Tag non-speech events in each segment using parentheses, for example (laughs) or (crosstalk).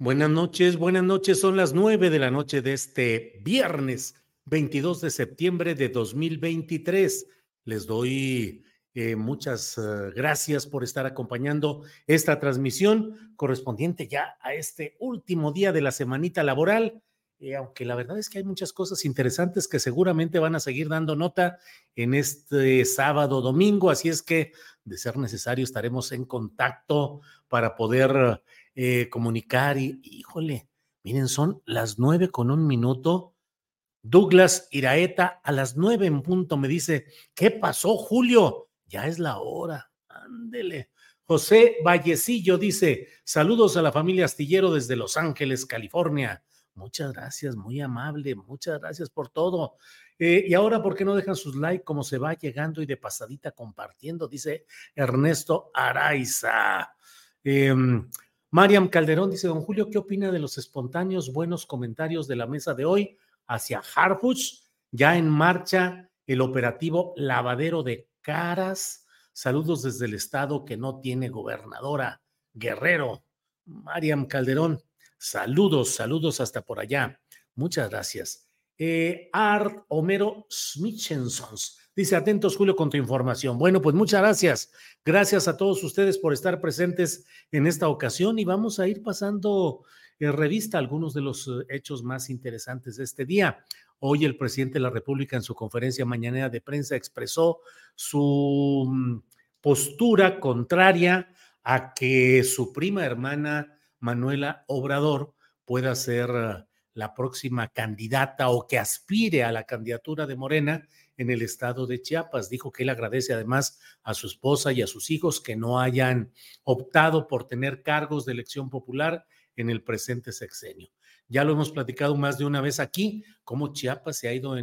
Buenas noches, buenas noches. Son las nueve de la noche de este viernes 22 de septiembre de 2023. Les doy eh, muchas uh, gracias por estar acompañando esta transmisión correspondiente ya a este último día de la semanita laboral. Eh, aunque la verdad es que hay muchas cosas interesantes que seguramente van a seguir dando nota en este sábado, domingo, así es que de ser necesario estaremos en contacto para poder eh, comunicar y, híjole, miren, son las nueve con un minuto. Douglas Iraeta a las nueve en punto me dice, ¿qué pasó, Julio? Ya es la hora. Ándele. José Vallecillo dice, saludos a la familia Astillero desde Los Ángeles, California. Muchas gracias, muy amable, muchas gracias por todo. Eh, y ahora, ¿por qué no dejan sus likes como se va llegando y de pasadita compartiendo? Dice Ernesto Araiza. Eh, Mariam Calderón dice, don Julio, ¿qué opina de los espontáneos buenos comentarios de la mesa de hoy hacia Harfuch? Ya en marcha el operativo lavadero de caras. Saludos desde el estado que no tiene gobernadora. Guerrero. Mariam Calderón, saludos, saludos hasta por allá. Muchas gracias. Eh, Art Homero Smitchensons Dice, atentos Julio con tu información. Bueno, pues muchas gracias. Gracias a todos ustedes por estar presentes en esta ocasión y vamos a ir pasando en revista algunos de los eh, hechos más interesantes de este día. Hoy el presidente de la República en su conferencia mañanera de prensa expresó su mm, postura contraria a que su prima hermana Manuela Obrador pueda ser eh, la próxima candidata o que aspire a la candidatura de Morena en el estado de Chiapas. Dijo que él agradece además a su esposa y a sus hijos que no hayan optado por tener cargos de elección popular en el presente sexenio. Ya lo hemos platicado más de una vez aquí, cómo Chiapas se ha ido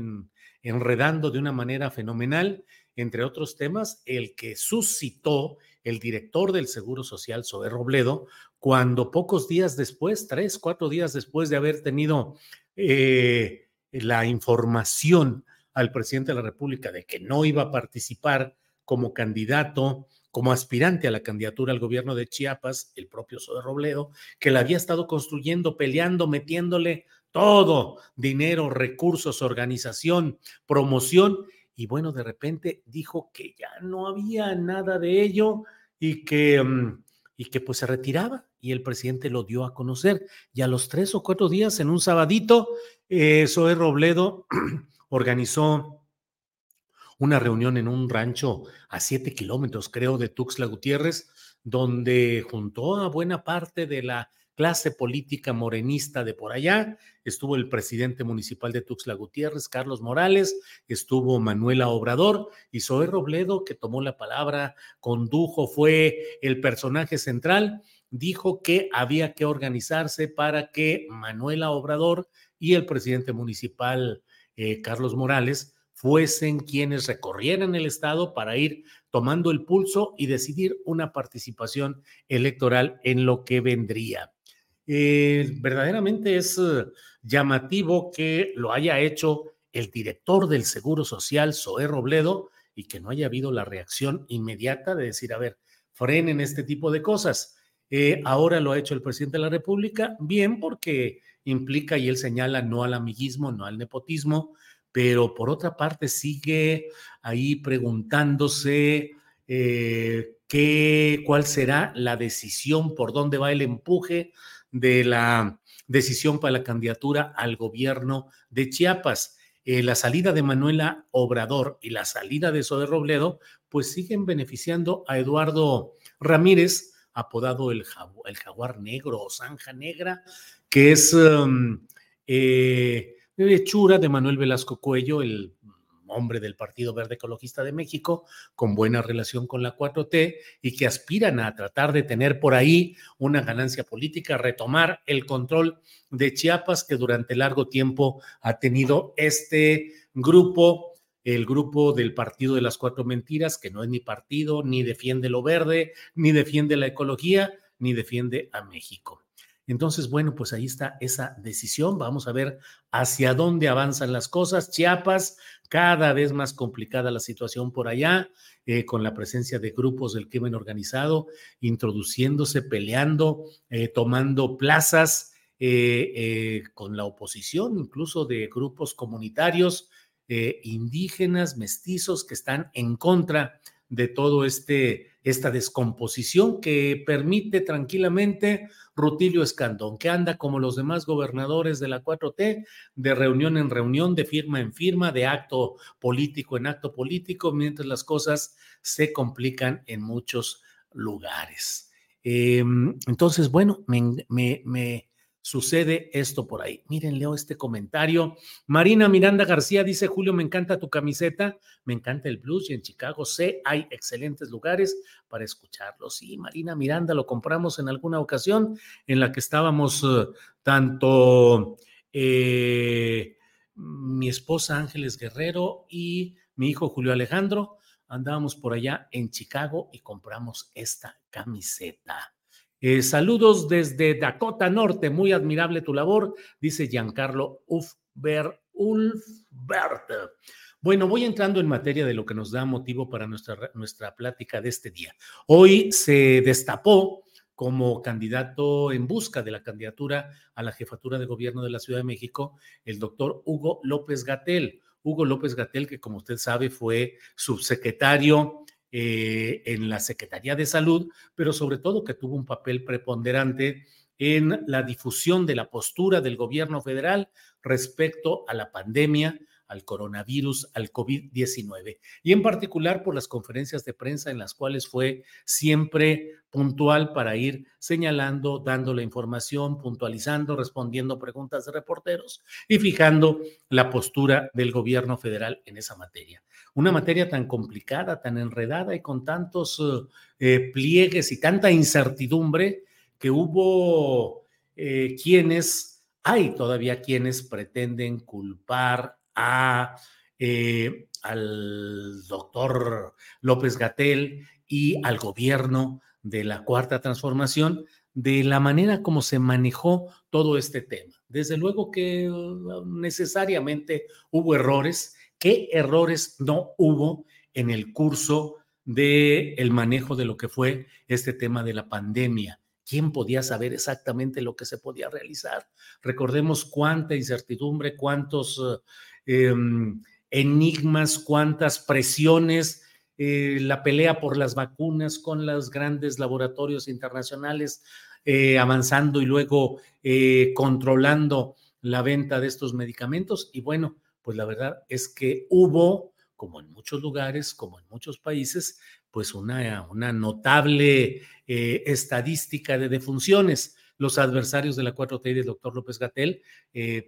enredando de una manera fenomenal, entre otros temas, el que suscitó el director del Seguro Social, Zoé Robledo, cuando pocos días después, tres, cuatro días después de haber tenido eh, la información al presidente de la República de que no iba a participar como candidato, como aspirante a la candidatura al gobierno de Chiapas, el propio Zoe Robledo, que la había estado construyendo, peleando, metiéndole todo, dinero, recursos, organización, promoción, y bueno, de repente dijo que ya no había nada de ello y que, mm, y que pues se retiraba y el presidente lo dio a conocer. Y a los tres o cuatro días, en un sabadito, eh, Zoe Robledo (clears throat) organizó una reunión en un rancho a siete kilómetros, creo, de Tuxtla Gutiérrez, donde juntó a buena parte de la clase política morenista de por allá. Estuvo el presidente municipal de Tuxtla Gutiérrez, Carlos Morales, estuvo Manuela Obrador y Zoé Robledo, que tomó la palabra, condujo, fue el personaje central, dijo que había que organizarse para que Manuela Obrador y el presidente municipal eh, Carlos Morales, fuesen quienes recorrieran el Estado para ir tomando el pulso y decidir una participación electoral en lo que vendría. Eh, verdaderamente es eh, llamativo que lo haya hecho el director del Seguro Social, Zoé Robledo, y que no haya habido la reacción inmediata de decir, a ver, frenen este tipo de cosas. Eh, ahora lo ha hecho el presidente de la República, bien porque implica, y él señala, no al amiguismo, no al nepotismo, pero por otra parte sigue ahí preguntándose eh, qué, cuál será la decisión, por dónde va el empuje de la decisión para la candidatura al gobierno de Chiapas. Eh, la salida de Manuela Obrador y la salida de Zoe Robledo, pues siguen beneficiando a Eduardo Ramírez, apodado el, el jaguar negro o zanja negra, que es um, eh, hechura de Manuel Velasco Cuello, el hombre del Partido Verde Ecologista de México, con buena relación con la 4T y que aspiran a tratar de tener por ahí una ganancia política, retomar el control de Chiapas que durante largo tiempo ha tenido este grupo el grupo del Partido de las Cuatro Mentiras, que no es ni partido, ni defiende lo verde, ni defiende la ecología, ni defiende a México. Entonces, bueno, pues ahí está esa decisión. Vamos a ver hacia dónde avanzan las cosas. Chiapas, cada vez más complicada la situación por allá, eh, con la presencia de grupos del crimen organizado, introduciéndose, peleando, eh, tomando plazas eh, con la oposición, incluso de grupos comunitarios indígenas, mestizos, que están en contra de todo este esta descomposición que permite tranquilamente Rutilio Escandón, que anda como los demás gobernadores de la 4T, de reunión en reunión, de firma en firma, de acto político en acto político, mientras las cosas se complican en muchos lugares. Em, entonces, bueno, me, me sucede esto por ahí. Miren, leo este comentario. Marina Miranda García dice, Julio, me encanta tu camiseta, me encanta el blues y en Chicago sé, hay excelentes lugares para escucharlo. Sí, Marina Miranda, lo compramos en alguna ocasión en la que estábamos eh, tanto eh, mi esposa Ángeles Guerrero y mi hijo Julio Alejandro. Andábamos por allá en Chicago y compramos esta camiseta. Eh, saludos desde Dakota Norte, muy admirable tu labor, dice Giancarlo Ufber, Ulfbert. Bueno, voy entrando en materia de lo que nos da motivo para nuestra, nuestra plática de este día. Hoy se destapó como candidato en busca de la candidatura a la jefatura de gobierno de la Ciudad de México el doctor Hugo López Gatel. Hugo López Gatel, que como usted sabe fue subsecretario eh, en la Secretaría de Salud, pero sobre todo que tuvo un papel preponderante en la difusión de la postura del gobierno federal respecto a la pandemia, al coronavirus, al COVID-19, y en particular por las conferencias de prensa en las cuales fue siempre puntual para ir señalando, dando la información, puntualizando, respondiendo preguntas de reporteros y fijando la postura del gobierno federal en esa materia. Una materia tan complicada, tan enredada y con tantos eh, pliegues y tanta incertidumbre que hubo eh, quienes, hay todavía quienes pretenden culpar a, eh, al doctor López Gatel y al gobierno de la Cuarta Transformación de la manera como se manejó todo este tema. Desde luego que uh, necesariamente hubo errores. ¿Qué errores no hubo en el curso del el manejo de lo que fue este tema de la pandemia? ¿Quién podía saber exactamente lo que se podía realizar? Recordemos cuánta incertidumbre, cuántos uh, Em, enigmas, cuántas presiones, eh, la pelea por las vacunas con los grandes laboratorios internacionales eh, avanzando y luego eh, controlando la venta de estos medicamentos. Y bueno, pues la verdad es que hubo, como en muchos lugares, como en muchos países, pues una, una notable estadística de defunciones. Los adversarios de la 4T y del doctor López Gatel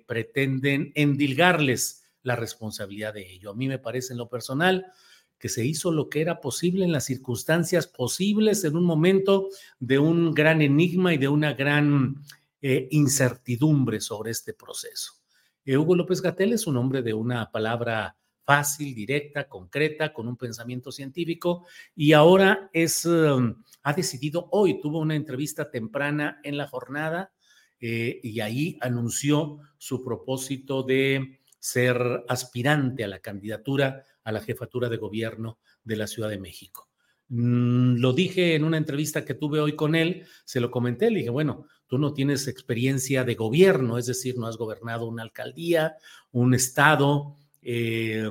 pretenden endilgarles la responsabilidad de ello. A mí me parece en lo personal que se hizo lo que era posible en las circunstancias posibles en un momento de un gran enigma y de una gran eh, incertidumbre sobre este proceso. Hugo López Gatel es un hombre de una palabra fácil, directa, concreta, con un pensamiento científico y ahora es, um, ha decidido hoy, tuvo una entrevista temprana en la jornada eh, y ahí anunció su propósito de ser aspirante a la candidatura a la jefatura de gobierno de la Ciudad de México. Mm, lo dije en una entrevista que tuve hoy con él, se lo comenté, le dije, bueno, tú no tienes experiencia de gobierno, es decir, no has gobernado una alcaldía, un estado, eh,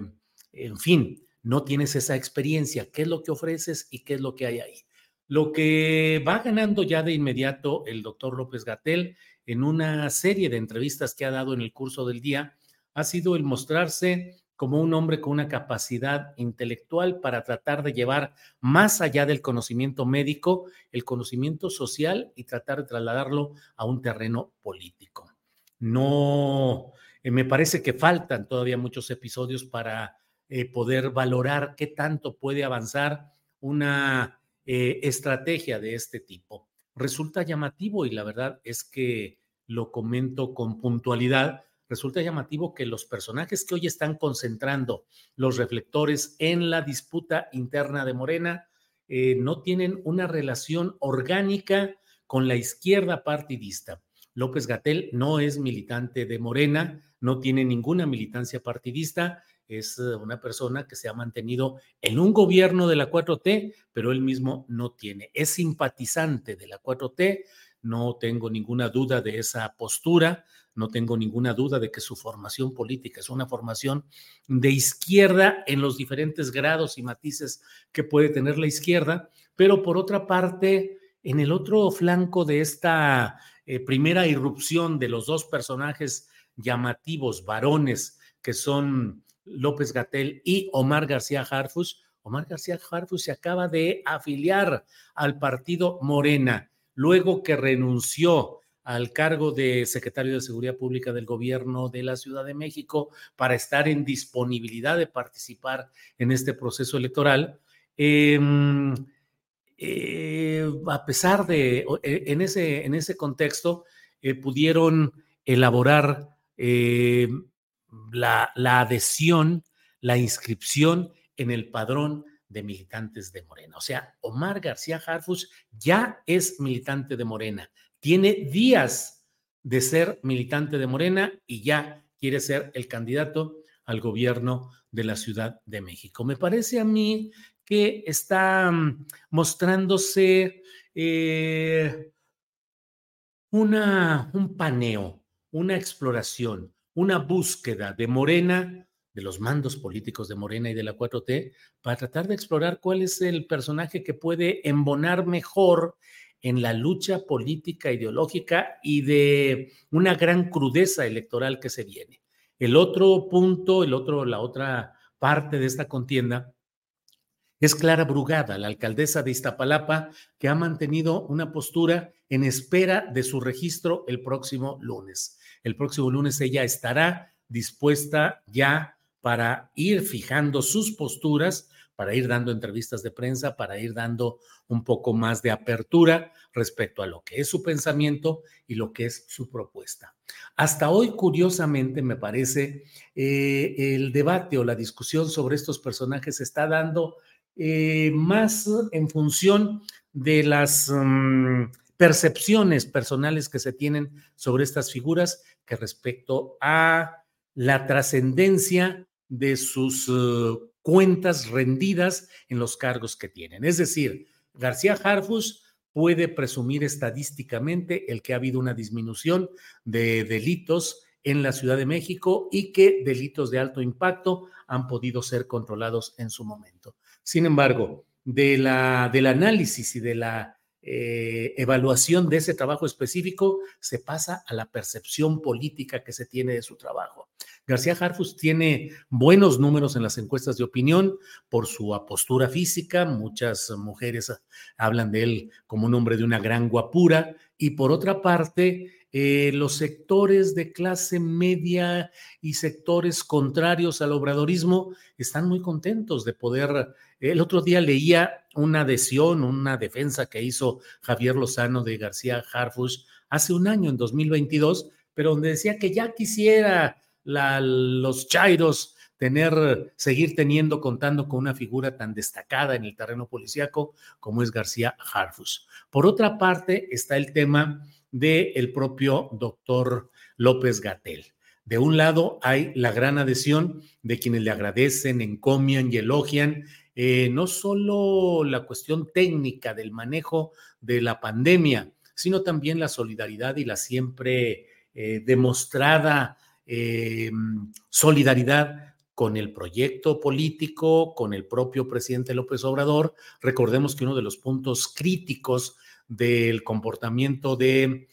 en fin, no tienes esa experiencia. ¿Qué es lo que ofreces y qué es lo que hay ahí? Lo que va ganando ya de inmediato el doctor López Gatel en una serie de entrevistas que ha dado en el curso del día ha sido el mostrarse como un hombre con una capacidad intelectual para tratar de llevar más allá del conocimiento médico, el conocimiento social y tratar de trasladarlo a un terreno político. No, eh, me parece que faltan todavía muchos episodios para eh, poder valorar qué tanto puede avanzar una eh, estrategia de este tipo. Resulta llamativo y la verdad es que lo comento con puntualidad resulta llamativo que los personajes que hoy están concentrando los reflectores en la disputa interna de Morena eh, no tienen una relación orgánica con la izquierda partidista. López Gatel no es militante de Morena, no tiene ninguna militancia partidista, es eh, una persona que se ha mantenido en un gobierno de la 4T, pero él mismo no tiene. Es simpatizante de la 4T, no tengo ninguna duda de esa postura, no tengo ninguna duda de que su formación política es una formación de izquierda en los diferentes grados y matices que puede tener la izquierda, pero por otra parte, en el otro flanco de esta eh, primera irrupción de los dos personajes llamativos, varones, que son López Gatel y Omar García Harfus, Omar García Harfus se acaba de afiliar al partido Morena luego que renunció al cargo de secretario de Seguridad Pública del gobierno de la Ciudad de México para estar en disponibilidad de participar en este proceso electoral. Em, eh, a pesar de, e, en ese, en ese contexto, eh, pudieron elaborar eh, la, la adhesión, la inscripción en el padrón de militantes de Morena. O sea, Omar García Harfus ya es militante de Morena, tiene días de ser militante de Morena y ya quiere ser el candidato al gobierno de la Ciudad de México. Me parece a mí que está mm, mostrándose eh, una, un paneo, una exploración, una búsqueda de Morena de los mandos políticos de Morena y de la 4T para tratar de explorar cuál es el personaje que puede embonar mejor en la lucha política, ideológica y de una gran crudeza electoral que se viene. El otro punto, el otro, la otra parte de esta contienda es Clara Brugada, la alcaldesa de Iztapalapa, que ha mantenido una postura en espera de su registro el próximo lunes. El próximo lunes ella estará dispuesta ya para ir fijando sus posturas, para ir dando entrevistas de prensa, para ir dando un poco más de apertura respecto a lo que es su pensamiento y lo que es su propuesta. Hasta hoy, curiosamente, me parece, eh, el debate o la discusión sobre estos personajes se está dando eh, más en función de las mm, percepciones personales que se tienen sobre estas figuras que respecto a la trascendencia de sus eh, cuentas rendidas en los cargos que tienen. Es decir, García Harfus puede presumir estadísticamente el que ha habido una disminución de delitos en la Ciudad de México y que delitos de alto impacto han podido ser controlados en su momento. Sin embargo, de la, del análisis y de la eh, evaluación de ese trabajo específico, se pasa a la percepción política que se tiene de su trabajo. García Harfus tiene buenos números en las encuestas de opinión por su apostura física. Muchas mujeres hablan de él como un hombre de una gran guapura. Y por otra parte, eh, los sectores de clase media y sectores contrarios al obradorismo están muy contentos de poder. El otro día leía una adhesión, una defensa que hizo Javier Lozano de García Harfus hace un año, en 2022, pero donde decía que ya quisiera los Chairos tener, seguir teniendo, contando con una figura tan destacada en el terreno policíaco como es García Harfus. Por otra parte, está el tema del propio doctor López Gatel. De un lado hay la gran adhesión de quienes le agradecen, encomian y elogian eh, no solo la cuestión técnica del manejo de la pandemia, sino también la solidaridad y la siempre eh, demostrada eh, solidaridad con el proyecto político, con el propio presidente López Obrador. Recordemos que uno de los puntos críticos del comportamiento de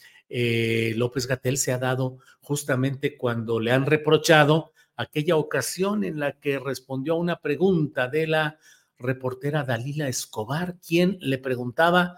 López Gatel se ha dado justamente cuando le han reprochado aquella ocasión en la que respondió a una pregunta de la reportera Dalila Escobar, quien le preguntaba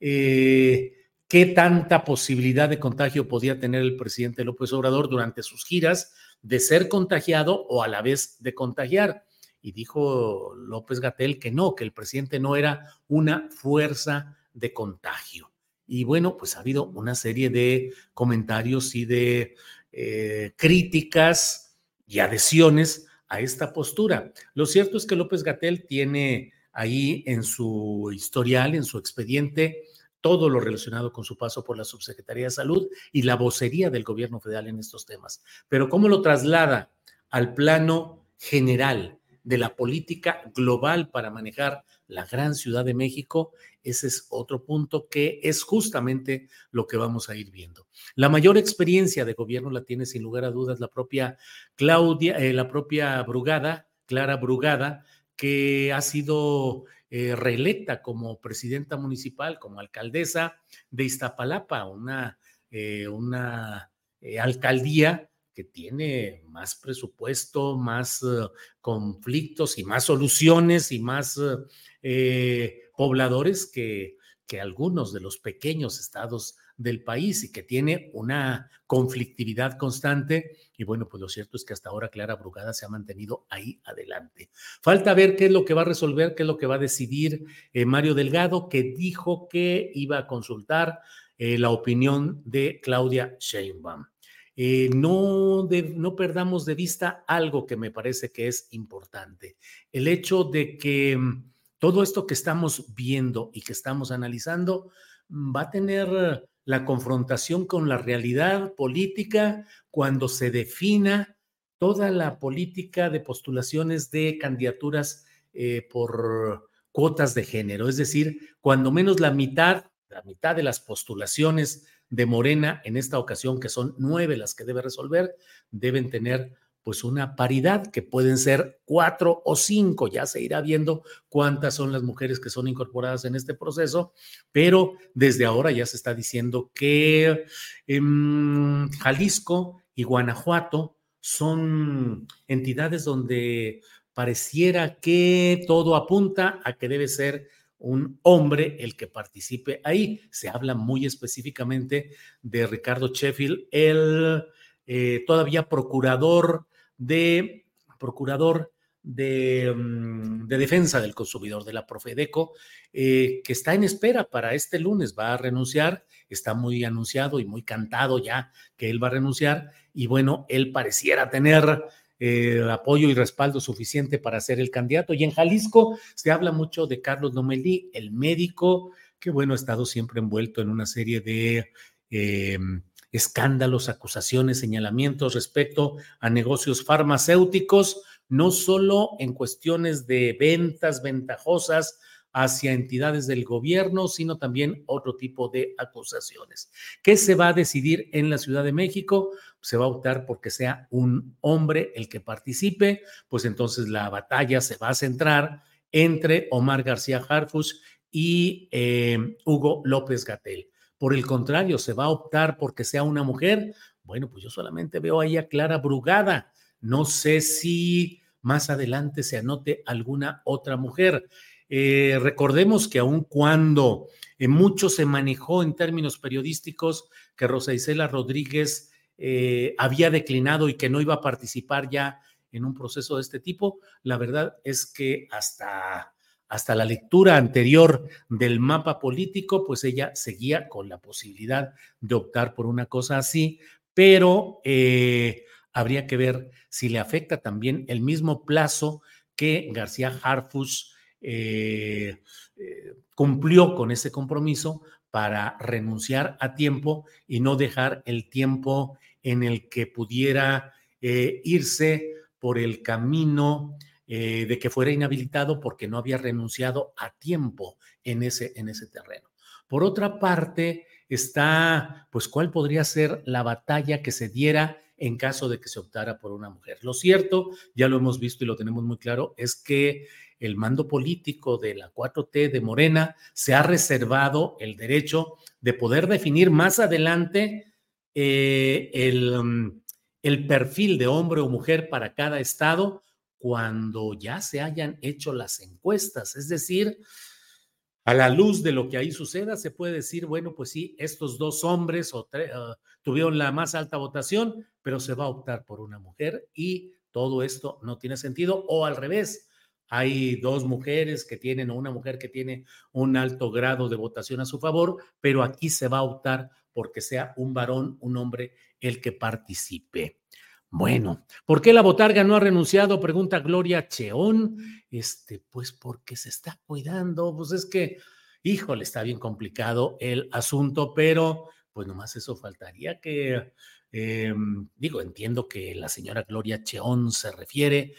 eh, qué tanta posibilidad de contagio podía tener el presidente López Obrador durante sus giras de ser contagiado o a la vez de contagiar. Y dijo López Gatel que no, que el presidente no era una fuerza de contagio. Y bueno, pues ha habido una serie de comentarios y de eh, críticas y adhesiones a esta postura. Lo cierto es que López Gatel tiene ahí en su historial, en su expediente, todo lo relacionado con su paso por la Subsecretaría de Salud y la vocería del gobierno federal en estos temas. Pero ¿cómo lo traslada al plano general de la política global para manejar la gran Ciudad de México? Ese es otro punto que es justamente lo que vamos a ir viendo. La mayor experiencia de gobierno la tiene sin lugar a dudas la propia Claudia, eh, la propia Brugada, Clara Brugada, que ha sido eh, reelecta como presidenta municipal, como alcaldesa de Iztapalapa, una, eh, una alcaldía que tiene más presupuesto, más conflictos y más soluciones y más pobladores que, que algunos de los pequeños estados del país y que tiene una conflictividad constante. Y bueno, pues lo cierto es que hasta ahora Clara Brugada se ha mantenido ahí adelante. Falta ver qué es lo que va a resolver, qué es lo que va a decidir eh, Mario Delgado, que dijo que iba a consultar eh, la opinión de Claudia Sheinbaum. Eh, no, no perdamos de vista algo que me parece que es importante. El hecho de que mm, todo esto que estamos viendo y que estamos analizando mm, va a tener la confrontación con la realidad política cuando se defina toda la política de postulaciones de candidaturas eh, por cuotas de género, es decir, cuando menos la mitad, la mitad de las postulaciones de Morena en esta ocasión, que son nueve las que debe resolver, deben tener pues una paridad que pueden ser cuatro o cinco, ya se irá viendo cuántas son las mujeres que son incorporadas en este proceso, pero desde ahora ya se está diciendo que en Jalisco y Guanajuato son entidades donde pareciera que todo apunta a que debe ser un hombre el que participe ahí. Se habla muy específicamente de Ricardo Sheffield, el eh, todavía procurador de procurador de, mm, de, defensa del consumidor de la Profedeco, eh, que está en espera para este lunes, va a renunciar, está muy anunciado y muy cantado ya que él va a renunciar, y bueno, él pareciera tener eh, apoyo y respaldo suficiente para ser el candidato. Y en Jalisco se habla mucho de Carlos Nomelí, el médico, que bueno, ha estado siempre envuelto en una serie de... Eh, escándalos, acusaciones, señalamientos respecto a negocios farmacéuticos, no solo en cuestiones de ventas ventajosas hacia entidades del gobierno, sino también otro tipo de acusaciones. ¿Qué se va a decidir en la Ciudad de México? Se va a optar porque sea un hombre el que participe, pues entonces la batalla se va a centrar entre Omar García Harfuch y eh, Hugo López Gatel por el contrario, se va a optar porque sea una mujer, bueno, pues yo solamente veo ahí a Clara Brugada. No sé si más adelante se anote alguna otra mujer. Eh, recordemos que aun cuando en mucho se manejó en términos periodísticos que Rosa Isela Rodríguez eh, había declinado y que no iba a participar ya en un proceso de este tipo, la verdad es que hasta hasta la lectura anterior del mapa político, pues ella seguía con la posibilidad de optar por una cosa así, pero eh, habría que ver si le afecta también el mismo plazo que García Harfus eh, eh, cumplió con ese compromiso para renunciar a tiempo y no dejar el tiempo en el que pudiera irse por el camino eh, de que fuera inhabilitado porque no había renunciado a tiempo en ese, en ese terreno. Por otra parte, está, pues, cuál podría ser la batalla que se diera en caso de que se optara por una mujer. Lo cierto, ya lo hemos visto y lo tenemos muy claro, es que el mando político de la 4T de Morena se ha reservado el derecho de poder definir más adelante eh, el, mm, el perfil de hombre o mujer para cada estado cuando ya se hayan hecho las encuestas. Es decir, a la luz de lo que ahí suceda, se puede decir, bueno, pues sí, estos dos hombres o ah, tuvieron la más alta votación, pero se va a optar por una mujer y todo esto no tiene sentido. O al revés, hay dos mujeres que tienen o una mujer que tiene un alto grado de votación a su favor, pero aquí se va a optar porque sea un varón, un hombre, el que participe. Bueno, ¿por qué la botarga no ha renunciado? Pregunta Gloria Cheón. Este, pues porque se está cuidando. Pues es que, híjole, está bien complicado el asunto, pero pues nomás eso faltaría que, em, digo, entiendo que la señora Gloria Cheón se refiere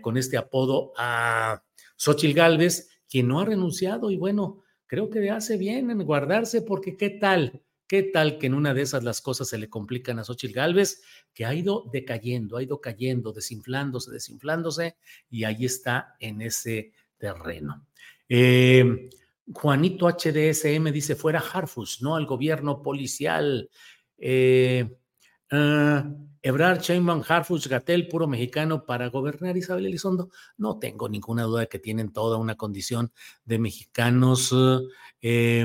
con este apodo a Xochil Gálvez, quien no ha renunciado y bueno, creo que hace bien en guardarse porque qué tal ¿Qué tal que en una de esas las cosas se le complican a Xochitl Galvez, que ha ido decayendo, ha ido cayendo, desinflándose, desinflándose, y ahí está en ese terreno? Eh, Juanito HDSM dice: fuera Harfus, no al gobierno policial. Eh, uh, Ebrard Sheinbaum, Harfus, Gatel, puro mexicano para gobernar Isabel Elizondo. No tengo ninguna duda de que tienen toda una condición de mexicanos eh,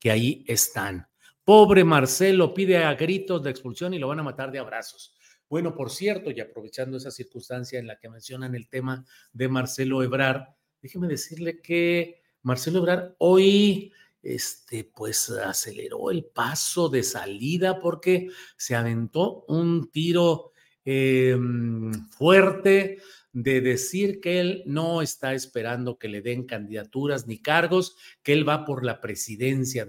que ahí están. Pobre Marcelo pide a gritos de expulsión y lo van a matar de abrazos. Bueno, por cierto, y aprovechando esa circunstancia en la que mencionan el tema de Marcelo Ebrar, déjeme decirle que Marcelo Ebrar hoy este, pues aceleró el paso de salida porque se aventó un tiro em, fuerte de decir que él no está esperando que le den candidaturas ni cargos, que él va por la presidencia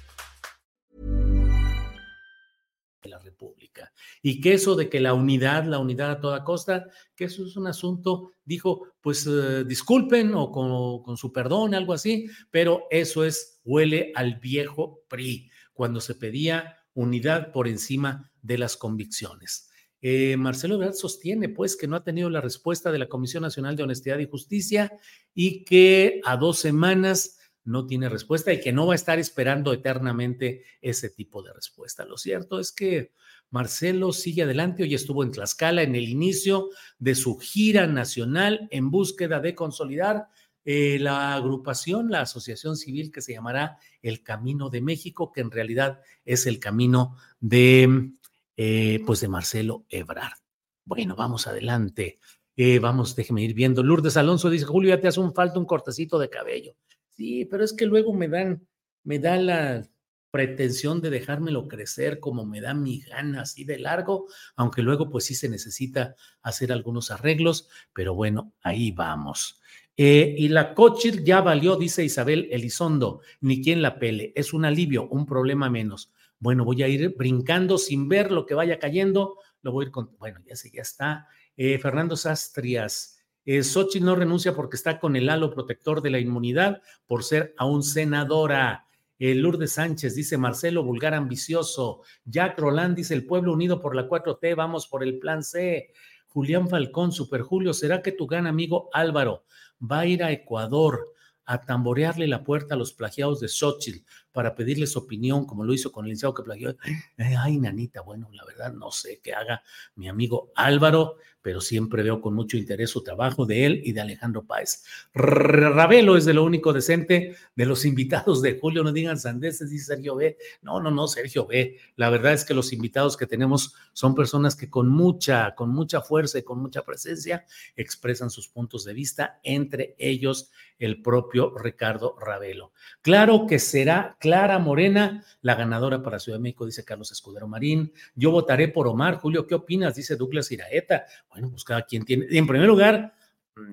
Y que eso de que la unidad, la unidad a toda costa, que eso es un asunto, dijo, pues eh, disculpen o con, su perdón, algo así, pero eso es, huele al viejo PRI, cuando se pedía unidad por encima de las convicciones. Eh, Marcelo Ebrard sostiene, pues, que no ha tenido la respuesta de la Comisión Nacional de Honestidad y Justicia y que a dos semanas no tiene respuesta y que no va a estar esperando eternamente ese tipo de respuesta. Lo cierto es que Marcelo sigue adelante, hoy estuvo en Tlaxcala en el inicio de su gira nacional en búsqueda de consolidar eh, la agrupación, la asociación civil que se llamará El Camino de México, que en realidad es el camino de, eh, pues de Marcelo Ebrard. Bueno, vamos adelante. Eh, vamos, déjeme ir viendo. Lourdes Alonso dice, Julio, ya te hace un falta un cortecito de cabello. Sí, pero es que luego me dan, me da la pretensión de dejármelo crecer como me da mi gana, así de largo, aunque luego pues sí se necesita hacer algunos arreglos, pero bueno, ahí vamos. Eh, y la Cochir ya valió, dice Isabel Elizondo, ni quien la pele, es un alivio, un problema menos. Bueno, voy a ir brincando sin ver lo que vaya cayendo, lo voy a ir con, bueno, ya sé, ya está. Eh, Fernando Sastrias, eh, no renuncia porque está con el halo protector de la inmunidad por ser aún senadora. Lourdes Sánchez dice Marcelo, vulgar ambicioso. Jack Roland dice el pueblo unido por la 4T, vamos por el plan C. Julián Falcón, Super Julio, ¿será que tu gran amigo Álvaro va a ir a Ecuador a tamborearle la puerta a los plagiados de Xochitl para pedirles opinión, como lo hizo con el licenciado que plagió? Ay, nanita, bueno, la verdad no sé qué haga mi amigo Álvaro, pero siempre veo con mucho interés su trabajo de él y de Alejandro Páez. Ravelo es de lo único decente de los invitados de Julio, no digan sandeces, dice Sergio B. No, no, no, Sergio B. La verdad es que los invitados que tenemos son personas que con mucha, con mucha fuerza y con mucha presencia expresan sus puntos de vista, entre ellos el propio Ricardo Ravelo. Claro que será Clara Morena la ganadora para Ciudad de México, dice Carlos Escudero Marín. Yo votaré por Omar. Julio, ¿qué opinas? Dice Douglas Iraeta. Bueno, pues cada quien tiene. En primer lugar,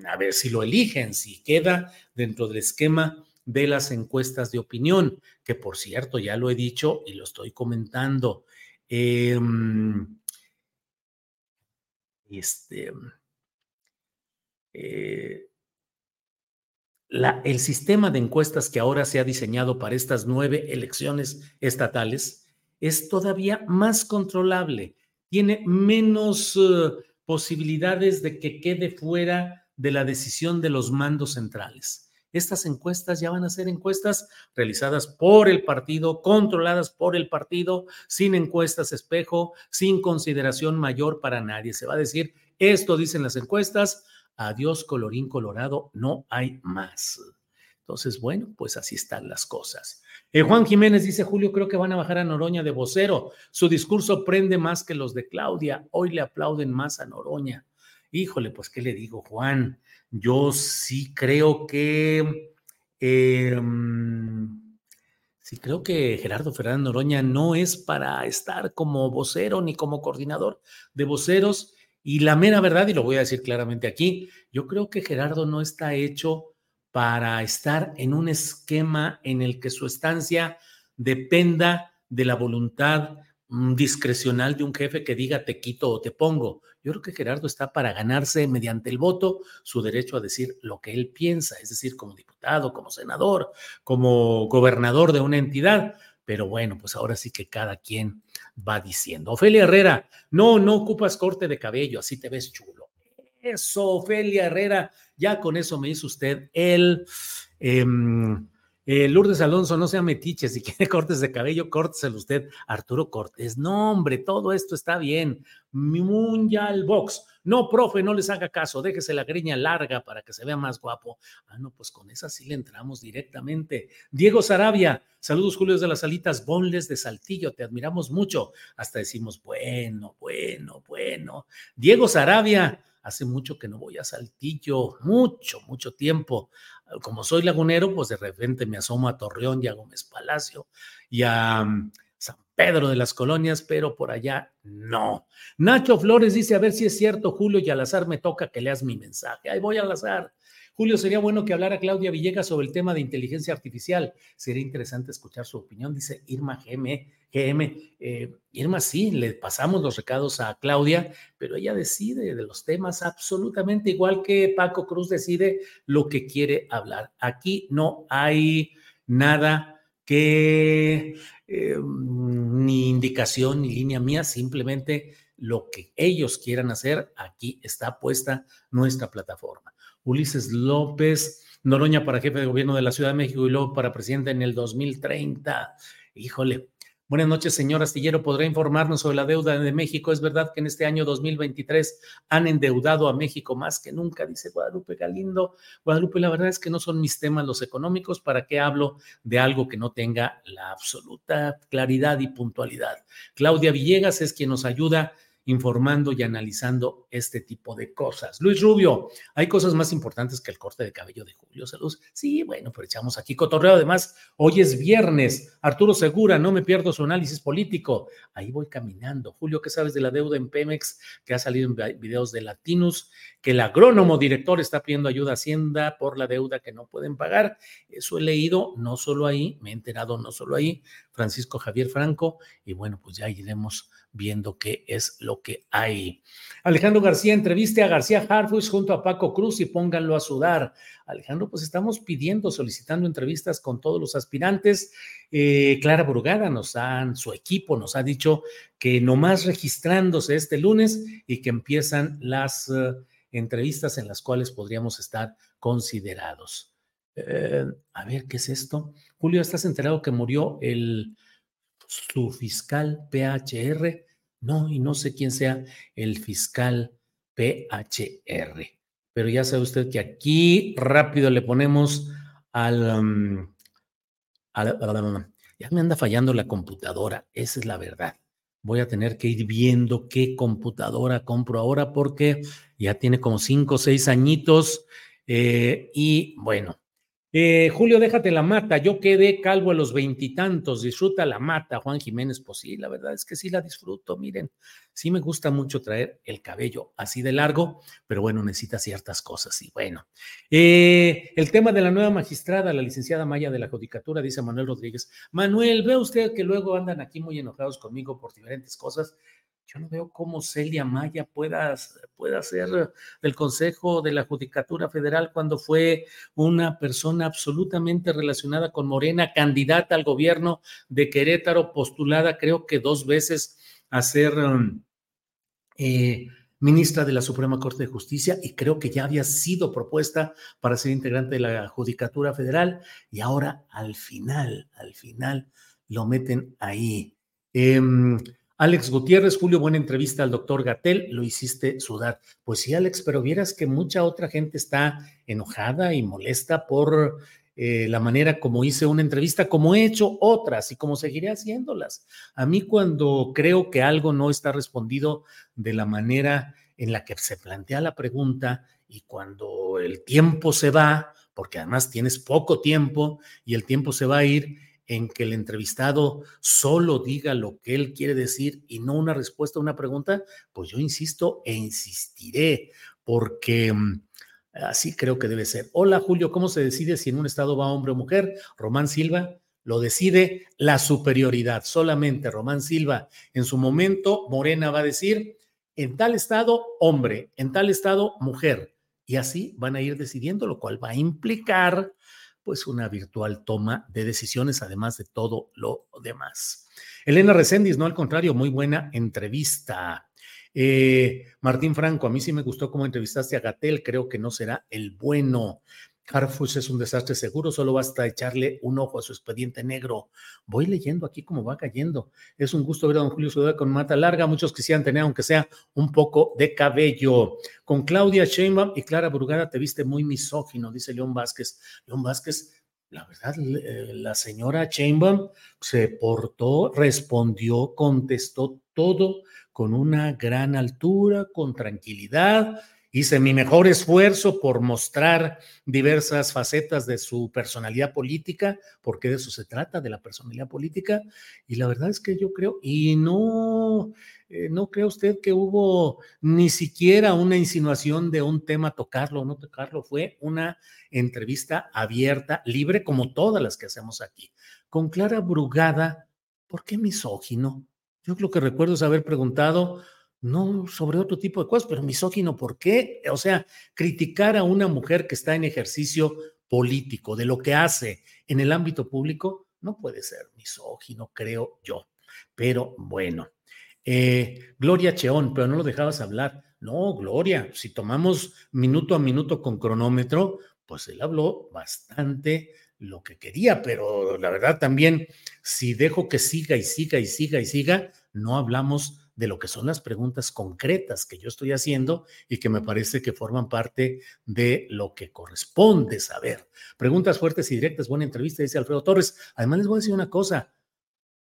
a ver si lo eligen, si queda dentro del esquema de las encuestas de opinión, que por cierto, ya lo he dicho y lo estoy comentando. Em, este, eh, el sistema de encuestas que ahora se ha diseñado para estas nueve elecciones estatales es todavía más controlable, tiene menos uh, posibilidades de que quede fuera de la decisión de los mandos centrales. Estas encuestas ya van a ser encuestas realizadas por el partido, controladas por el partido, sin encuestas espejo, sin consideración mayor para nadie. Se va a decir, esto dicen las encuestas, adiós colorín colorado, no hay más. Entonces, bueno, pues así están las cosas. Eh, Juan Jiménez dice, Julio, creo que van a bajar a Noroña de vocero. Su discurso prende más que los de Claudia. Hoy le aplauden más a Noroña. Híjole, pues, ¿qué le digo, Juan? Yo sí creo que... Em, sí creo que Gerardo Fernández Noroña no es para estar como vocero ni como coordinador de voceros. Y la mera verdad, y lo voy a decir claramente aquí, yo creo que Gerardo no está hecho para estar en un esquema en el que su estancia dependa de la voluntad mm, discrecional de un jefe que diga te quito o te pongo. Yo creo que Gerardo está para ganarse mediante el voto su derecho a decir lo que él piensa, es decir, como diputado, como senador, como gobernador de una entidad. Pero bueno, pues ahora sí que cada quien va diciendo. Ofelia Herrera, no, no ocupas corte de cabello, así te ves chulo. Eso, Ofelia Herrera, ya con eso me hizo usted el... Em, eh, Lourdes Alonso, no sea metiche, si (laughs) quiere cortes de cabello, córteselo usted. Arturo Cortés, no, hombre, todo esto está bien. Mundial Box, no, profe, no les haga caso, déjese la greña larga para que se vea más guapo. Ah, no, pues con esa sí le entramos directamente. Diego Sarabia, saludos Julio de las Salitas, Bonles de Saltillo, te admiramos mucho. Hasta decimos, bueno, bueno, bueno. Diego Sarabia, hace mucho que no voy a Saltillo, mucho, mucho tiempo. Como soy lagunero, pues de repente me asomo a Torreón y a Gómez Palacio y a mm, Pedro de las Colonias, pero por allá no. Nacho Flores dice, a ver si es cierto, Julio, y al azar me toca que leas mi mensaje. Ahí voy al azar. Julio, sería bueno que hablara Claudia Villegas sobre el tema de inteligencia artificial. Sería interesante escuchar su opinión, dice Irma GM. GM. Eh, Irma, sí, le pasamos los recados a Claudia, pero ella decide de los temas absolutamente igual que Paco Cruz decide lo que quiere hablar. Aquí no hay nada que eh, ni indicación ni línea mía, simplemente lo que ellos quieran hacer, aquí está puesta nuestra plataforma. Ulises López, Noroña para jefe de gobierno de la Ciudad de México y luego para presidente en el 2030. Híjole. Buenas noches, señor Astillero. ¿Podrá informarnos sobre la deuda de México? Es verdad que en este año 2023 han endeudado a México más que nunca, dice Guadalupe Galindo. Guadalupe, la verdad es que no son mis temas los económicos. ¿Para qué hablo de algo que no tenga la absoluta claridad y puntualidad? Claudia Villegas es quien nos ayuda informando y analizando este tipo de cosas. Luis Rubio, hay cosas más importantes que el corte de cabello de Julio Salud. Sí, bueno, pero echamos aquí cotorreo. Además, hoy es viernes. Arturo Segura, no me pierdo su análisis político. Ahí voy caminando. Julio, ¿qué sabes de la deuda en Pemex que ha salido en videos de Latinos? Que el agrónomo director está pidiendo ayuda a Hacienda por la deuda que no pueden pagar. Eso he leído, no solo ahí, me he enterado no solo ahí, Francisco Javier Franco, y bueno, pues ya iremos viendo qué es lo que hay. Alejandro García, entreviste a García Harfuch junto a Paco Cruz y pónganlo a sudar. Alejandro, pues estamos pidiendo, solicitando entrevistas con todos los aspirantes. Eh, Clara Burgada nos han, su equipo nos ha dicho que nomás registrándose este lunes y que empiezan las eh, entrevistas en las cuales podríamos estar considerados. Eh, a ver, ¿qué es esto? Julio, ¿estás enterado que murió el su fiscal PHR? No, y no sé quién sea el fiscal PHR. Pero ya sabe usted que aquí rápido le ponemos al, um, (clears throat) ya me anda fallando la computadora, esa es la verdad. Voy a tener que ir viendo qué computadora compro ahora porque ya tiene como cinco o seis añitos eh, y bueno, eh, Julio, déjate la mata. Yo quedé calvo a los veintitantos. Disfruta la mata, Juan Jiménez. Pues sí, la verdad es que sí la disfruto. Miren, sí me gusta mucho traer el cabello así de largo, pero bueno, necesita ciertas cosas. Y bueno, eh, el tema de la nueva magistrada, la licenciada Maya de la Judicatura, dice Manuel Rodríguez. Manuel, ve usted que luego andan aquí muy enojados conmigo por diferentes cosas yo no veo cómo Celia Maya pueda, pueda ser del Consejo de la Judicatura Federal cuando fue una persona absolutamente relacionada con Morena, candidata al gobierno de Querétaro, postulada creo que dos veces a ser um, eh, ministra de la Suprema Corte de Justicia y creo que ya había sido propuesta para ser integrante de la Judicatura Federal y ahora al final, al final lo meten ahí. Em, Alex Gutiérrez, Julio, buena entrevista al doctor Gatel, lo hiciste sudar. Pues sí, Alex, pero vieras que mucha otra gente está enojada y molesta por eh, la manera como hice una entrevista, como he hecho otras y como seguiré haciéndolas. A mí cuando creo que algo no está respondido de la manera en la que se plantea la pregunta y cuando el tiempo se va, porque además tienes poco tiempo y el tiempo se va a ir, en que el entrevistado solo diga lo que él quiere decir y no una respuesta a una pregunta, pues yo insisto e insistiré, porque mm, así creo que debe ser. Hola Julio, ¿cómo se decide si en un estado va hombre o mujer? Román Silva, lo decide la superioridad, solamente Román Silva. En su momento, Morena va a decir, en tal estado, hombre, en tal estado, mujer. Y así van a ir decidiendo, lo cual va a implicar pues una virtual toma de decisiones, además de todo lo demás. Elena Recendis, no al contrario, muy buena entrevista. Eh, Martín Franco, a mí sí me gustó cómo entrevistaste a Gatel, creo que no será el bueno. Harfuch es un desastre seguro, solo basta echarle un ojo a su expediente negro. Voy leyendo aquí cómo va cayendo. Es un gusto ver a don Julio Ciudad con mata larga. Muchos quisieran tener, aunque sea un poco de cabello. Con Claudia Sheinbaum y Clara Brugada te viste muy misógino, dice León Vázquez. León Vázquez, la verdad, eh, la señora Sheinbaum se portó, respondió, contestó todo con una gran altura, con tranquilidad Hice mi mejor esfuerzo por mostrar diversas facetas de su personalidad política, porque de eso se trata, de la personalidad política. Y la verdad es que yo creo, y no, eh, no cree usted que hubo ni siquiera una insinuación de un tema tocarlo o no tocarlo. Fue una entrevista abierta, libre, como todas las que hacemos aquí. Con Clara Brugada, ¿por qué misógino? Yo lo que recuerdo es haber preguntado no sobre otro tipo de cosas, pero misógino, ¿por qué? O sea, criticar a una mujer que está en ejercicio político, de lo que hace en el ámbito público, no puede ser misógino, creo yo. Pero bueno, eh, Gloria Cheón, pero no lo dejabas hablar. No, Gloria, si tomamos minuto a minuto con cronómetro, pues él habló bastante lo que quería, pero la verdad también, si dejo que siga y siga y siga y siga, no hablamos de lo que son las preguntas concretas que yo estoy haciendo y que me parece que forman parte de lo que corresponde saber. Preguntas fuertes y directas, buena entrevista, dice Alfredo Torres. Además, les voy a decir una cosa.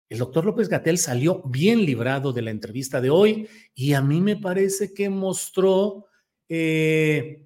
El doctor López Gatel salió bien librado de la entrevista de hoy y a mí me parece que mostró eh,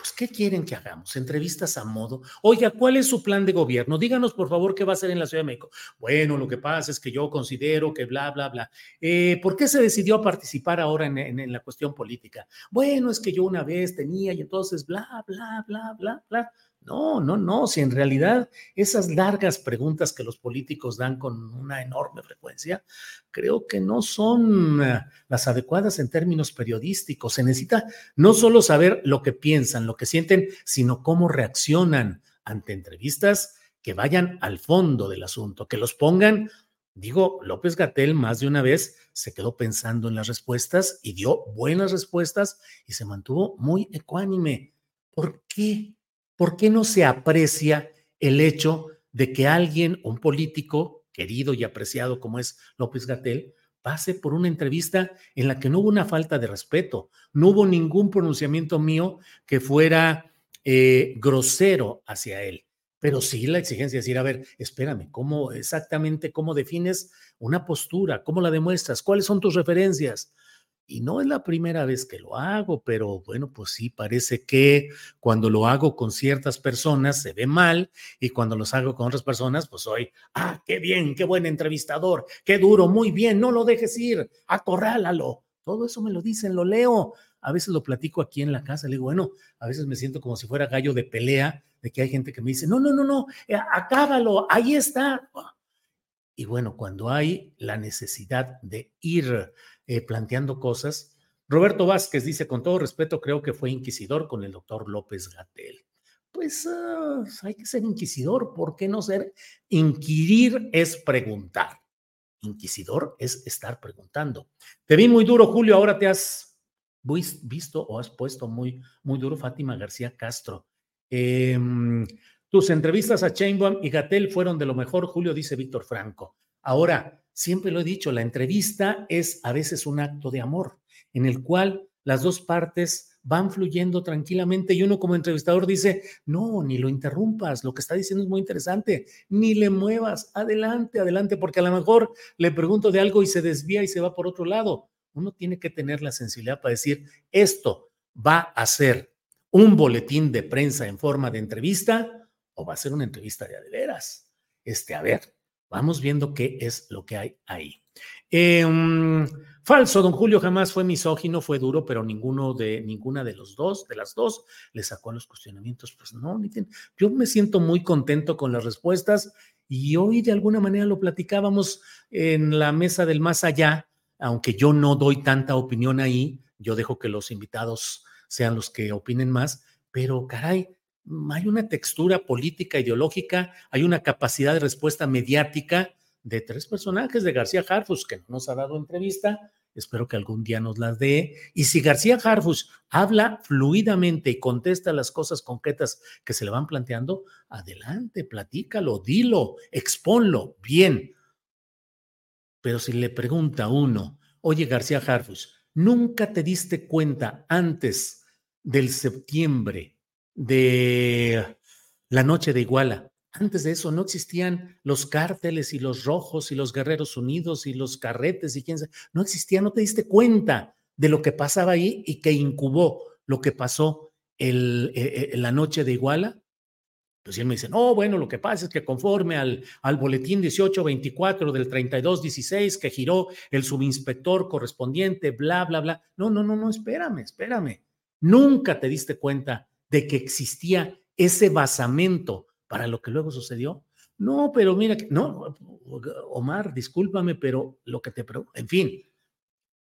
pues, ¿qué quieren que hagamos? Entrevistas a modo. Oiga, ¿cuál es su plan de gobierno? Díganos, por favor, qué va a hacer en la Ciudad de México. Bueno, lo que pasa es que yo considero que bla, bla, bla. Eh, ¿Por qué se decidió participar ahora en, la cuestión política? Bueno, es que yo una vez tenía y entonces bla, bla, bla, bla, bla. No, no, no, si en realidad esas largas preguntas que los políticos dan con una enorme frecuencia, creo que no son eh, las adecuadas en términos periodísticos. Se necesita no solo saber lo que piensan, lo que sienten, sino cómo reaccionan ante entrevistas que vayan al fondo del asunto, que los pongan Digo, López Gatel más de una vez se quedó pensando en las respuestas y dio buenas respuestas y se mantuvo muy ecuánime. ¿Por qué? ¿Por qué no se aprecia el hecho de que alguien, un político querido y apreciado como es López Gatel, pase por una entrevista en la que no hubo una falta de respeto, no hubo ningún pronunciamiento mío que fuera eh, grosero hacia él? Pero sí la exigencia es decir, a ver, espérame, ¿cómo exactamente, cómo defines una postura? ¿Cómo la demuestras? ¿Cuáles son tus referencias? Y no es la primera vez que lo hago, pero bueno, pues sí, parece que cuando lo hago con ciertas personas se ve mal y cuando los hago con otras personas, pues soy, ah, qué bien, qué buen entrevistador, qué duro, muy bien, no lo dejes ir, acorrálalo. Todo eso me lo dicen, lo leo. A veces lo platico aquí en la casa, le digo, bueno, a veces me siento como si fuera gallo de pelea, de que hay gente que me dice, no, no, no, no, eh, acábalo, ahí está. Y bueno, cuando hay la necesidad de ir eh, planteando cosas. Roberto Vázquez dice, con todo respeto, creo que fue inquisidor con el doctor López Gatel. Pues ah, hay que ser inquisidor, ¿por qué no ser? Inquirir es preguntar. Inquisidor es estar preguntando. Te vi muy duro, Julio, ahora te has visto o has puesto muy, muy duro, Fátima García Castro. Em, tus entrevistas a Chainbaum y Gatel fueron de lo mejor, Julio, dice Víctor Franco. Ahora, siempre lo he dicho, la entrevista es a veces un acto de amor en el cual las dos partes van fluyendo tranquilamente y uno como entrevistador dice, no, ni lo interrumpas, lo que está diciendo es muy interesante, ni le muevas, adelante, adelante, porque a lo mejor le pregunto de algo y se desvía y se va por otro lado. Uno tiene que tener la sensibilidad para decir, esto va a ser un boletín de prensa en forma de entrevista o va a ser una entrevista de adeveras. Este, a ver, Vamos viendo qué es lo que hay ahí. Em, falso, don Julio jamás fue misógino, fue duro, pero ninguno de ninguna de los dos, de las dos, le sacó los cuestionamientos. Pues no, yo me siento muy contento con las respuestas y hoy de alguna manera lo platicábamos en la mesa del más allá, aunque yo no doy tanta opinión ahí, yo dejo que los invitados sean los que opinen más, pero caray, hay una textura política, ideológica, hay una capacidad de respuesta mediática de tres personajes de García Harfus, que no nos ha dado entrevista, espero que algún día nos las dé. Y si García Harfus habla fluidamente y contesta las cosas concretas que se le van planteando, adelante, platícalo, dilo, exponlo, bien. Pero si le pregunta uno, oye García Harfus, ¿nunca te diste cuenta antes del septiembre de la noche de Iguala. Antes de eso no existían los cárteles y los rojos y los guerreros unidos y los carretes y quién sabe. No existía, no te diste cuenta de lo que pasaba ahí y que incubó lo que pasó el, eh, eh, la noche de Iguala. Pues él me dice, no, bueno, lo que pasa es que conforme al, al boletín 1824 del 3216 que giró el subinspector correspondiente, bla, bla, bla. No, no, no, no, espérame, espérame. Nunca te diste cuenta de que existía ese basamento para lo que luego sucedió. No, pero mira, no, Omar, discúlpame, pero lo que te pregunto, en fin,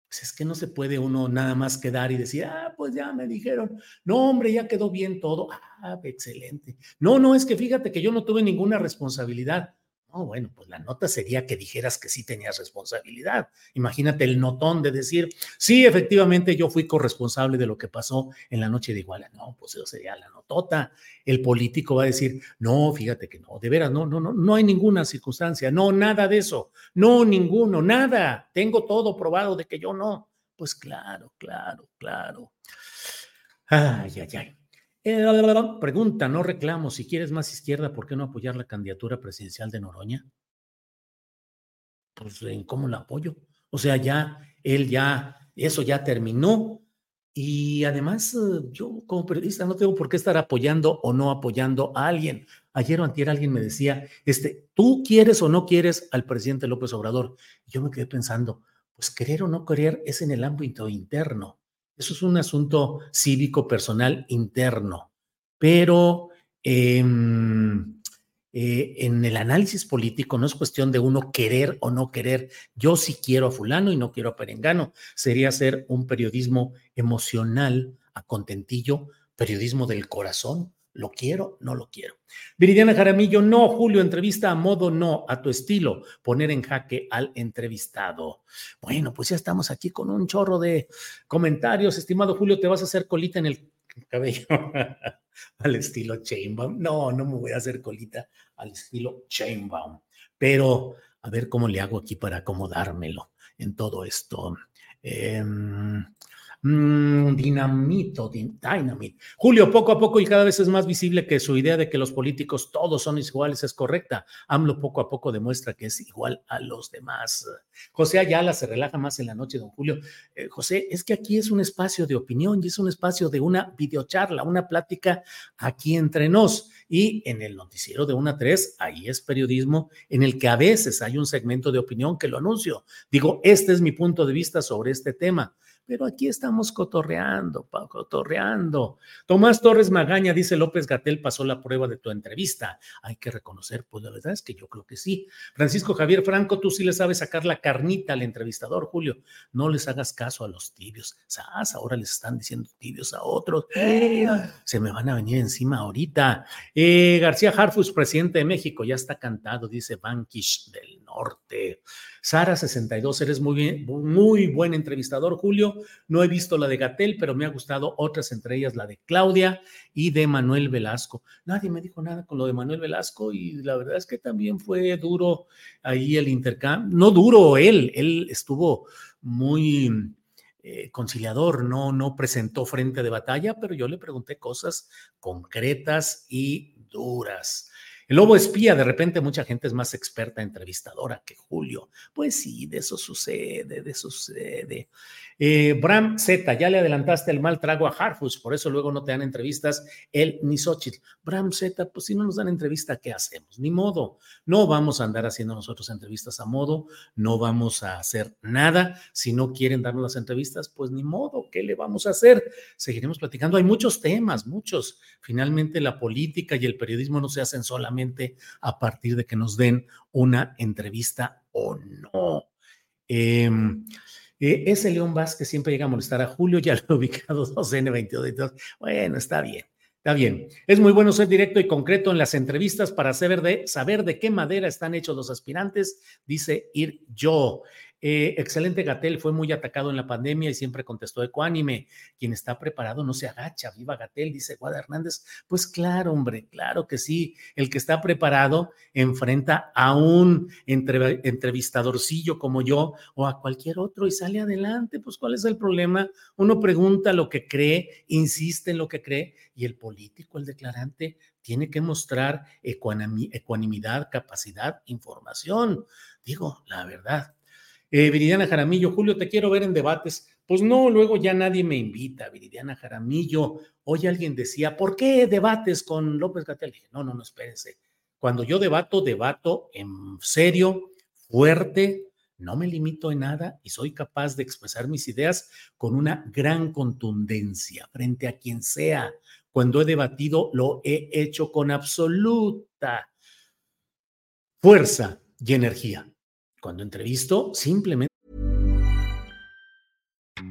pues es que no se puede uno nada más quedar y decir, ah, pues ya me dijeron, no, hombre, ya quedó bien todo, ah, excelente. No, no, es que fíjate que yo no tuve ninguna responsabilidad. No, bueno, pues la nota sería que dijeras que sí tenías responsabilidad. Imagínate el notón de decir, sí, efectivamente yo fui corresponsable de lo que pasó en la noche de Iguala. No, pues eso sería la notota. El político va a decir, no, fíjate que no, de veras, no, no, no, no hay ninguna circunstancia, no, nada de eso, no, ninguno, nada. Tengo todo probado de que yo no. Pues claro, claro, claro. Ay, ay, ay. Pregunta, no reclamo, si quieres más izquierda, ¿por qué no apoyar la candidatura presidencial de Noroña? Pues en cómo la apoyo. O sea, ya, él ya, eso ya terminó. Y además, yo como periodista no tengo por qué estar apoyando o no apoyando a alguien. Ayer o antier alguien me decía, este, ¿tú quieres o no quieres al presidente López Obrador? yo me quedé pensando, pues querer o no querer es en el ámbito interno. Eso es un asunto cívico, personal, interno. Pero Em, eh, en el análisis político no es cuestión de uno querer o no querer. Yo sí quiero a fulano y no quiero a perengano. Sería hacer un periodismo emocional a contentillo, periodismo del corazón. ¿Lo quiero? No lo quiero. Viridiana Jaramillo, no, Julio, entrevista a modo no, a tu estilo, poner en jaque al entrevistado. Bueno, pues ya estamos aquí con un chorro de comentarios. Estimado Julio, ¿te vas a hacer colita en el cabello (laughs) al estilo Chainbaum? No, no me voy a hacer colita al estilo Chainbaum, pero a ver cómo le hago aquí para acomodármelo en todo esto. Eh, Mm, dinamito, dynamite. Julio, poco a poco y cada vez es más visible que su idea de que los políticos todos son iguales es correcta. AMLO poco a poco demuestra que es igual a los demás. José Ayala se relaja más en la noche, don Julio. Eh, José, es que aquí es un espacio de opinión y es un espacio de una videocharla, una plática aquí entre nos. Y en el noticiero de una tres, ahí es periodismo en el que a veces hay un segmento de opinión que lo anuncio. Digo, este es mi punto de vista sobre este tema pero aquí estamos cotorreando, cotorreando. Tomás Torres Magaña, dice López Gatel, pasó la prueba de tu entrevista. Hay que reconocer, pues la verdad es que yo creo que sí. Francisco Javier Franco, tú sí le sabes sacar la carnita al entrevistador, Julio. No les hagas caso a los tibios. ¿Sabes? Ahora les están diciendo tibios a otros. Se me van a venir encima ahorita. Eh, García Harfus, presidente de México, ya está cantado, dice Bankish del Norte. Sara 62, eres muy bien, muy buen entrevistador, Julio. No he visto la de Gatel, pero me ha gustado otras, entre ellas la de Claudia y de Manuel Velasco. Nadie me dijo nada con lo de Manuel Velasco y la verdad es que también fue duro ahí el intercambio. No duro él, él estuvo muy eh, conciliador, no, no presentó frente de batalla, pero yo le pregunté cosas concretas y duras. El lobo espía, de repente mucha gente es más experta entrevistadora que Julio. Pues sí, de eso sucede, de eso sucede. Eh, Bram Z, ya le adelantaste el mal trago a Harfus, por eso luego no te dan entrevistas él ni Xochitl. Bram Z, pues si no nos dan entrevista, ¿qué hacemos? Ni modo. No vamos a andar haciendo nosotros entrevistas a modo, no vamos a hacer nada. Si no quieren darnos las entrevistas, pues ni modo, ¿qué le vamos a hacer? Seguiremos platicando. Hay muchos temas, muchos. Finalmente la política y el periodismo no se hacen solamente a partir de que nos den una entrevista o no. Eh, eh, ese León Vázquez siempre llega a molestar a Julio, ya lo he ubicado 2N22. Bueno, está bien, está bien. Es muy bueno ser directo y concreto en las entrevistas para saber de, saber de qué madera están hechos los aspirantes, dice Ir Yo. Eh, excelente Gatel, fue muy atacado en la pandemia y siempre contestó ecuánime. Quien está preparado no se agacha. Viva Gatel, dice Guada Hernández. Pues claro, hombre, claro que sí. El que está preparado enfrenta a un entrevistadorcillo como yo o a cualquier otro y sale adelante. Pues ¿cuál es el problema? Uno pregunta lo que cree, insiste en lo que cree y el político, el declarante, tiene que mostrar ecuanimidad, capacidad, información. Digo, la verdad eh, Viridiana Jaramillo, Julio, te quiero ver en debates. Pues no, luego ya nadie me invita, Viridiana Jaramillo. Hoy alguien decía, ¿por qué debates con López Gatel? No, no, no, espérense. Cuando yo debato, debato en serio, fuerte, no me limito en nada y soy capaz de expresar mis ideas con una gran contundencia frente a quien sea. Cuando he debatido, lo he hecho con absoluta fuerza y energía. Cuando entrevisto, simplemente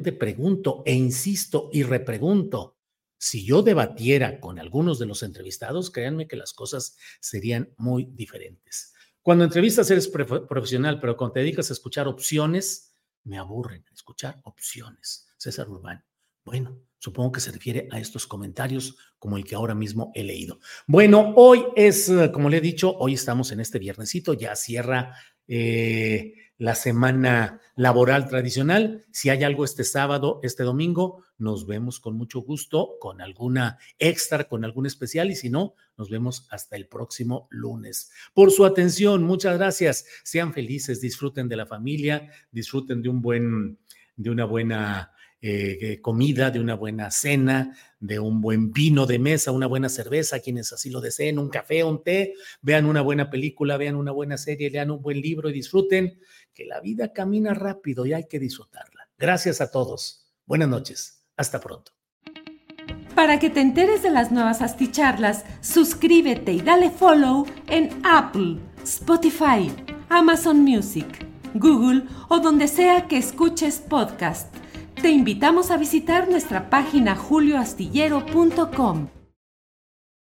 Te pregunto e insisto y repregunto, si yo debatiera con algunos de los entrevistados, créanme que las cosas serían muy diferentes. Cuando entrevistas eres profesional, pero cuando te dedicas a escuchar opciones, me aburren escuchar opciones. César Urbán. Bueno, supongo que se refiere a estos comentarios como el que ahora mismo he leído. Bueno, hoy es, como le he dicho, hoy estamos en este viernesito, ya cierra eh, la semana laboral tradicional. Si hay algo este sábado, este domingo, nos vemos con mucho gusto, con alguna extra, con algún especial y si no, nos vemos hasta el próximo lunes. Por su atención, muchas gracias. Sean felices, disfruten de la familia, disfruten de un buen, de una buena eh, comida, de una buena cena, de un buen vino de mesa, una buena cerveza, quienes así lo deseen, un café, un té, vean una buena película, vean una buena serie, lean un buen libro y disfruten, la vida camina rápido y hay que disfrutarla. Gracias a todos. Buenas noches. Hasta pronto. Para que te enteres de las nuevas asticharlas, suscríbete y dale follow en Apple, Spotify, Amazon Music, Google o donde sea que escuches podcast. Te invitamos a visitar nuestra página julioastillero.com.